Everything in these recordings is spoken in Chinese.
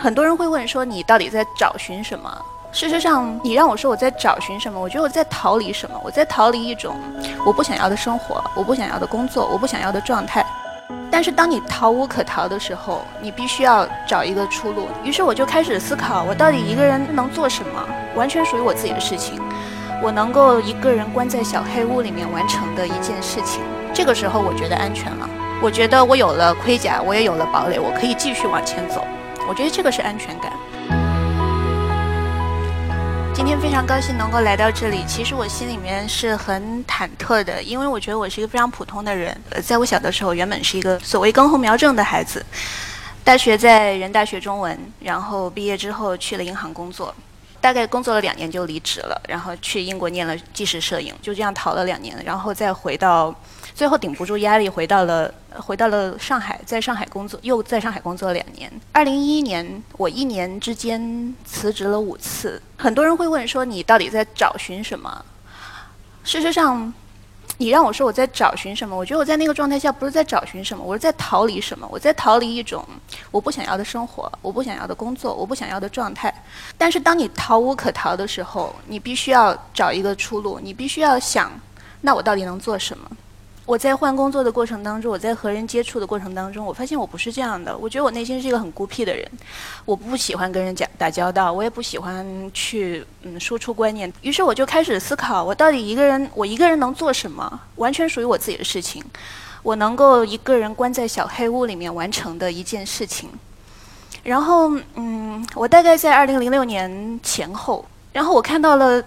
很多人会问说你到底在找寻什么？事实上，你让我说我在找寻什么，我觉得我在逃离什么？我在逃离一种我不想要的生活，我不想要的工作，我不想要的状态。但是当你逃无可逃的时候，你必须要找一个出路。于是我就开始思考，我到底一个人能做什么？完全属于我自己的事情，我能够一个人关在小黑屋里面完成的一件事情。这个时候，我觉得安全了。我觉得我有了盔甲，我也有了堡垒，我可以继续往前走。我觉得这个是安全感。今天非常高兴能够来到这里，其实我心里面是很忐忑的，因为我觉得我是一个非常普通的人。呃，在我小的时候，原本是一个所谓根红苗正的孩子，大学在人大学中文，然后毕业之后去了银行工作，大概工作了两年就离职了，然后去英国念了纪实摄影，就这样逃了两年，然后再回到。最后顶不住压力，回到了回到了上海，在上海工作，又在上海工作了两年。二零一一年，我一年之间辞职了五次。很多人会问说，你到底在找寻什么？事实上，你让我说我在找寻什么，我觉得我在那个状态下不是在找寻什么，我是在逃离什么？我在逃离一种我不想要的生活，我不想要的工作，我不想要的状态。但是当你逃无可逃的时候，你必须要找一个出路，你必须要想，那我到底能做什么？我在换工作的过程当中，我在和人接触的过程当中，我发现我不是这样的。我觉得我内心是一个很孤僻的人，我不喜欢跟人讲打交道，我也不喜欢去嗯输出观念。于是我就开始思考，我到底一个人，我一个人能做什么？完全属于我自己的事情，我能够一个人关在小黑屋里面完成的一件事情。然后嗯，我大概在二零零六年前后，然后我看到了。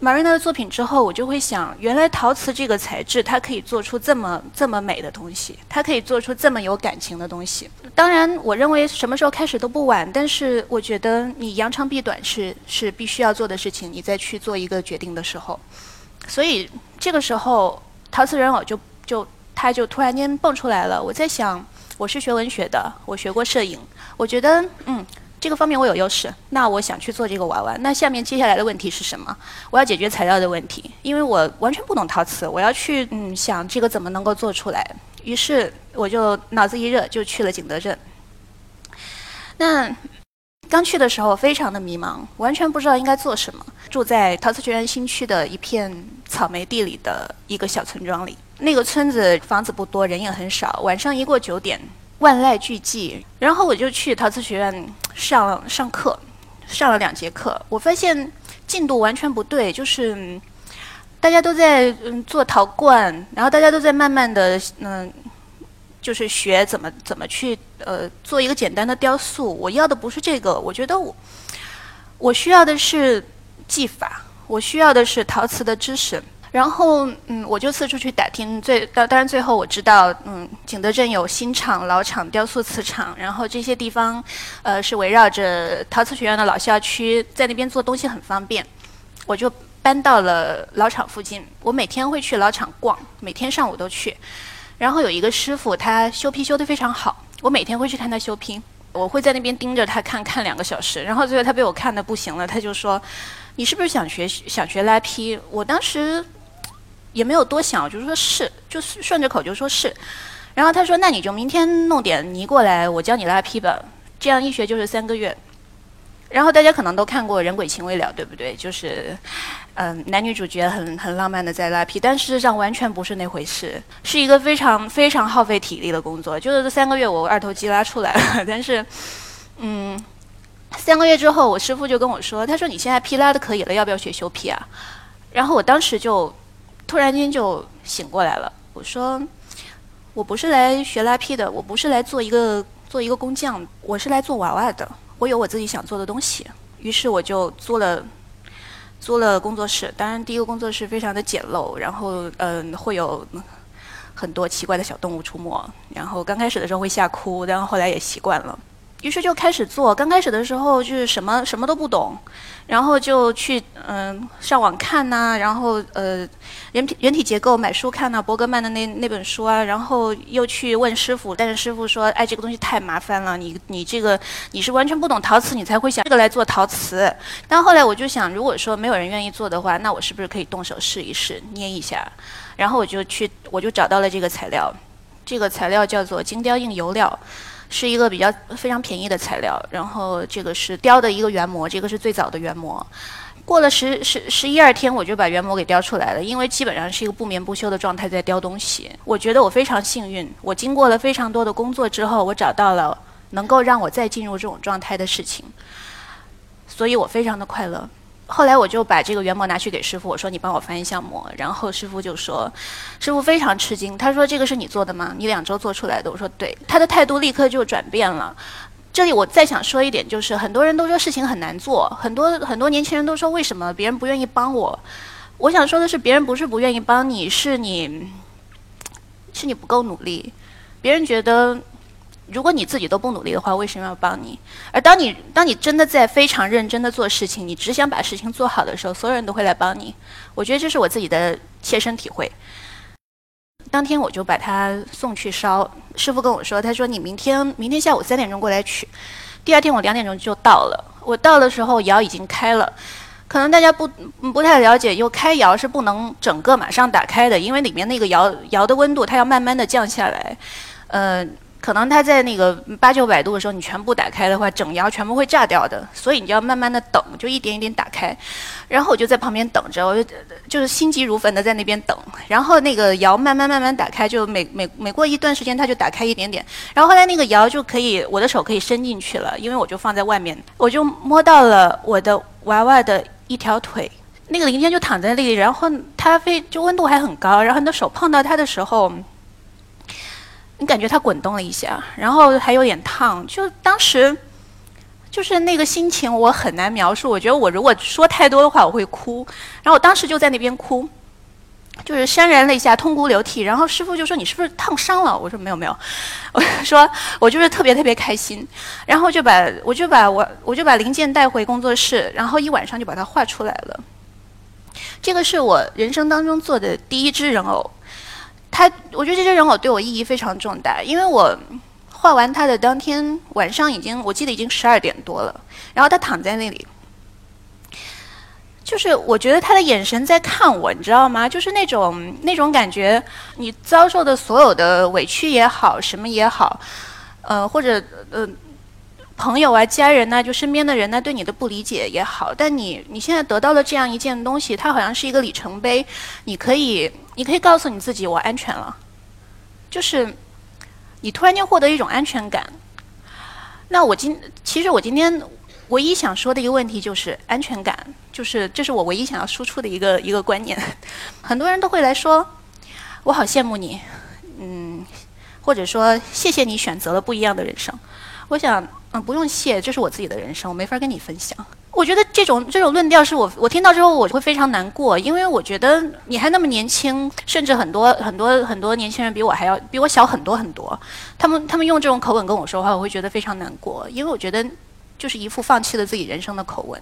马瑞娜的作品之后，我就会想，原来陶瓷这个材质，它可以做出这么这么美的东西，它可以做出这么有感情的东西。当然，我认为什么时候开始都不晚，但是我觉得你扬长避短是是必须要做的事情。你再去做一个决定的时候，所以这个时候陶瓷人偶就就它就突然间蹦出来了。我在想，我是学文学的，我学过摄影，我觉得嗯。这个方面我有优势，那我想去做这个娃娃。那下面接下来的问题是什么？我要解决材料的问题，因为我完全不懂陶瓷，我要去嗯想这个怎么能够做出来。于是我就脑子一热就去了景德镇。那刚去的时候非常的迷茫，完全不知道应该做什么。住在陶瓷学院新区的一片草莓地里的一个小村庄里，那个村子房子不多，人也很少。晚上一过九点。万籁俱寂，然后我就去陶瓷学院上上课，上了两节课，我发现进度完全不对，就是大家都在嗯做陶罐，然后大家都在慢慢的嗯，就是学怎么怎么去呃做一个简单的雕塑。我要的不是这个，我觉得我我需要的是技法，我需要的是陶瓷的知识。然后，嗯，我就四处去打听，最当当然最后我知道，嗯，景德镇有新厂、老厂、雕塑瓷厂，然后这些地方，呃，是围绕着陶瓷学院的老校区，在那边做东西很方便。我就搬到了老厂附近，我每天会去老厂逛，每天上午都去。然后有一个师傅，他修坯修得非常好，我每天会去看他修坯，我会在那边盯着他看看两个小时。然后最后他被我看的不行了，他就说：“你是不是想学想学拉坯？”我当时。也没有多想，就是说是，就顺着口就说是。然后他说：“那你就明天弄点泥过来，我教你拉坯吧。”这样一学就是三个月。然后大家可能都看过《人鬼情未了》，对不对？就是，嗯，男女主角很很浪漫的在拉坯，但事实上完全不是那回事，是一个非常非常耗费体力的工作。就是这三个月，我二头肌拉出来了，但是，嗯，三个月之后，我师傅就跟我说：“他说你现在坯拉的可以了，要不要学修坯啊？”然后我当时就。突然间就醒过来了。我说：“我不是来学拉坯的，我不是来做一个做一个工匠，我是来做娃娃的。我有我自己想做的东西。”于是我就租了租了工作室。当然，第一个工作室非常的简陋，然后嗯，会有很多奇怪的小动物出没。然后刚开始的时候会吓哭，然后后来也习惯了。于是就开始做。刚开始的时候就是什么什么都不懂，然后就去嗯上网看呐，然后呃人体人体结构买书看呐，伯格曼的那那本书啊，然后又去问师傅，但是师傅说，哎，这个东西太麻烦了，你你这个你是完全不懂陶瓷，你才会想这个来做陶瓷。但后来我就想，如果说没有人愿意做的话，那我是不是可以动手试一试，捏一下？然后我就去，我就找到了这个材料，这个材料叫做精雕硬油料。是一个比较非常便宜的材料。然后这个是雕的一个原模，这个是最早的原模。过了十十十一二天，我就把原模给雕出来了。因为基本上是一个不眠不休的状态在雕东西。我觉得我非常幸运，我经过了非常多的工作之后，我找到了能够让我再进入这种状态的事情，所以我非常的快乐。后来我就把这个原模拿去给师傅，我说你帮我翻一下模。然后师傅就说，师傅非常吃惊，他说这个是你做的吗？你两周做出来的？我说对。他的态度立刻就转变了。这里我再想说一点，就是很多人都说事情很难做，很多很多年轻人都说为什么别人不愿意帮我？我想说的是，别人不是不愿意帮你，是你是你不够努力。别人觉得，如果你自己都不努力的话，为什么要帮你？而当你当你真的在非常认真的做事情，你只想把事情做好的时候，所有人都会来帮你。我觉得这是我自己的切身体会。当天我就把它送去烧。师傅跟我说：“他说你明天明天下午三点钟过来取。”第二天我两点钟就到了。我到的时候窑已经开了。可能大家不不太了解，又开窑是不能整个马上打开的，因为里面那个窑窑的温度它要慢慢的降下来。呃，可能它在那个八九百度的时候，你全部打开的话，整窑全部会炸掉的。所以你就要慢慢的等，就一点一点打开。然后我就在旁边等着，我就就是心急如焚的在那边等。然后那个窑慢慢慢慢打开，就每每每过一段时间它就打开一点点。然后后来那个窑就可以，我的手可以伸进去了，因为我就放在外面，我就摸到了我的娃娃的一条腿，那个零件就躺在那里，然后它非就温度还很高，然后你的手碰到它的时候，你感觉它滚动了一下，然后还有点烫，就当时。就是那个心情，我很难描述。我觉得我如果说太多的话，我会哭。然后我当时就在那边哭，就是潸然泪下，痛哭流涕。然后师傅就说：“你是不是烫伤了？”我说：“没有，没有。”我说：“我就是特别特别开心。”然后就把我就把我我就把零件带回工作室，然后一晚上就把它画出来了。这个是我人生当中做的第一只人偶，他我觉得这些人偶对我意义非常重大，因为我。画完他的当天晚上已经，我记得已经十二点多了。然后他躺在那里，就是我觉得他的眼神在看我，你知道吗？就是那种那种感觉，你遭受的所有的委屈也好，什么也好，呃，或者呃，朋友啊、家人呐，就身边的人呢，对你的不理解也好，但你你现在得到了这样一件东西，它好像是一个里程碑，你可以你可以告诉你自己，我安全了，就是。你突然间获得一种安全感，那我今其实我今天唯一想说的一个问题就是安全感，就是这是我唯一想要输出的一个一个观念。很多人都会来说，我好羡慕你，嗯，或者说谢谢你选择了不一样的人生。我想，嗯，不用谢，这是我自己的人生，我没法跟你分享。我觉得这种这种论调是我我听到之后我会非常难过，因为我觉得你还那么年轻，甚至很多很多很多年轻人比我还要比我小很多很多，他们他们用这种口吻跟我说话，我会觉得非常难过，因为我觉得就是一副放弃了自己人生的口吻。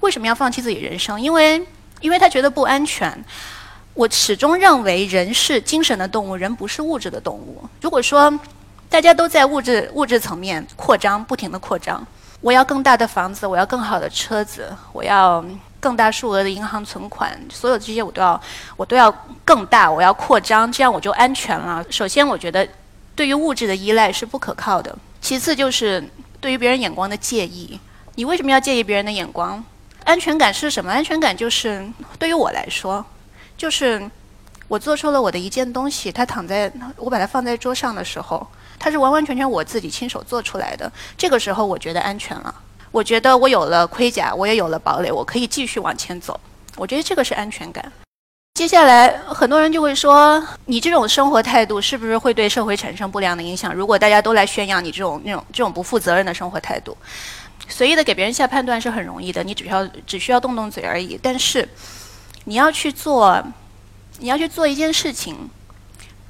为什么要放弃自己人生？因为因为他觉得不安全。我始终认为人是精神的动物，人不是物质的动物。如果说大家都在物质物质层面扩张，不停的扩张。我要更大的房子，我要更好的车子，我要更大数额的银行存款，所有这些我都要，我都要更大，我要扩张，这样我就安全了。首先，我觉得对于物质的依赖是不可靠的；其次，就是对于别人眼光的介意。你为什么要介意别人的眼光？安全感是什么？安全感就是对于我来说，就是我做出了我的一件东西，它躺在我把它放在桌上的时候。它是完完全全我自己亲手做出来的，这个时候我觉得安全了。我觉得我有了盔甲，我也有了堡垒，我可以继续往前走。我觉得这个是安全感。接下来很多人就会说，你这种生活态度是不是会对社会产生不良的影响？如果大家都来宣扬你这种那种这种不负责任的生活态度，随意的给别人下判断是很容易的，你只需要只需要动动嘴而已。但是你要去做，你要去做一件事情，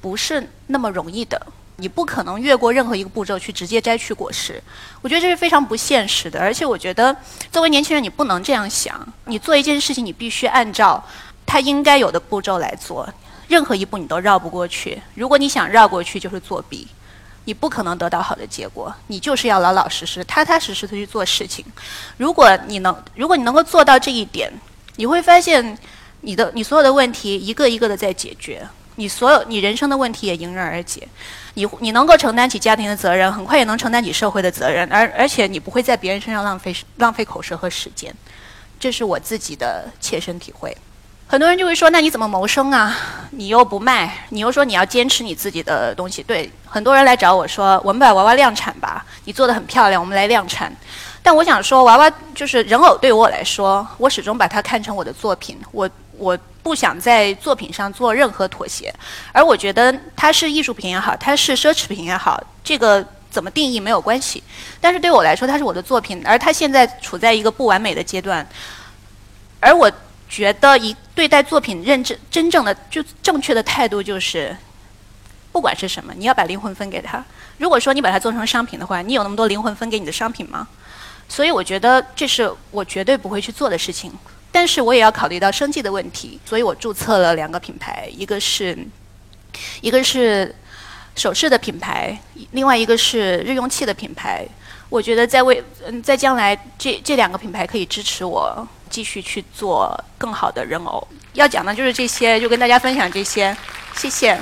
不是那么容易的。你不可能越过任何一个步骤去直接摘取果实，我觉得这是非常不现实的。而且我觉得，作为年轻人，你不能这样想。你做一件事情，你必须按照它应该有的步骤来做，任何一步你都绕不过去。如果你想绕过去，就是作弊，你不可能得到好的结果。你就是要老老实实、踏踏实实的去做事情。如果你能，如果你能够做到这一点，你会发现你的你所有的问题一个一个的在解决。你所有你人生的问题也迎刃而解。你你能够承担起家庭的责任，很快也能承担起社会的责任，而而且你不会在别人身上浪费浪费口舌和时间，这是我自己的切身体会。很多人就会说，那你怎么谋生啊？你又不卖，你又说你要坚持你自己的东西。对，很多人来找我说，我们把娃娃量产吧，你做的很漂亮，我们来量产。但我想说，娃娃就是人偶，对我来说，我始终把它看成我的作品。我我不想在作品上做任何妥协，而我觉得它是艺术品也好，它是奢侈品也好，这个怎么定义没有关系。但是对我来说，它是我的作品，而它现在处在一个不完美的阶段，而我。觉得一对待作品认真真正的就正确的态度就是，不管是什么，你要把灵魂分给他。如果说你把它做成商品的话，你有那么多灵魂分给你的商品吗？所以我觉得这是我绝对不会去做的事情。但是我也要考虑到生计的问题，所以我注册了两个品牌，一个是，一个是首饰的品牌，另外一个是日用器的品牌。我觉得在未嗯在将来这这两个品牌可以支持我。继续去做更好的人偶。要讲的就是这些，就跟大家分享这些，谢谢。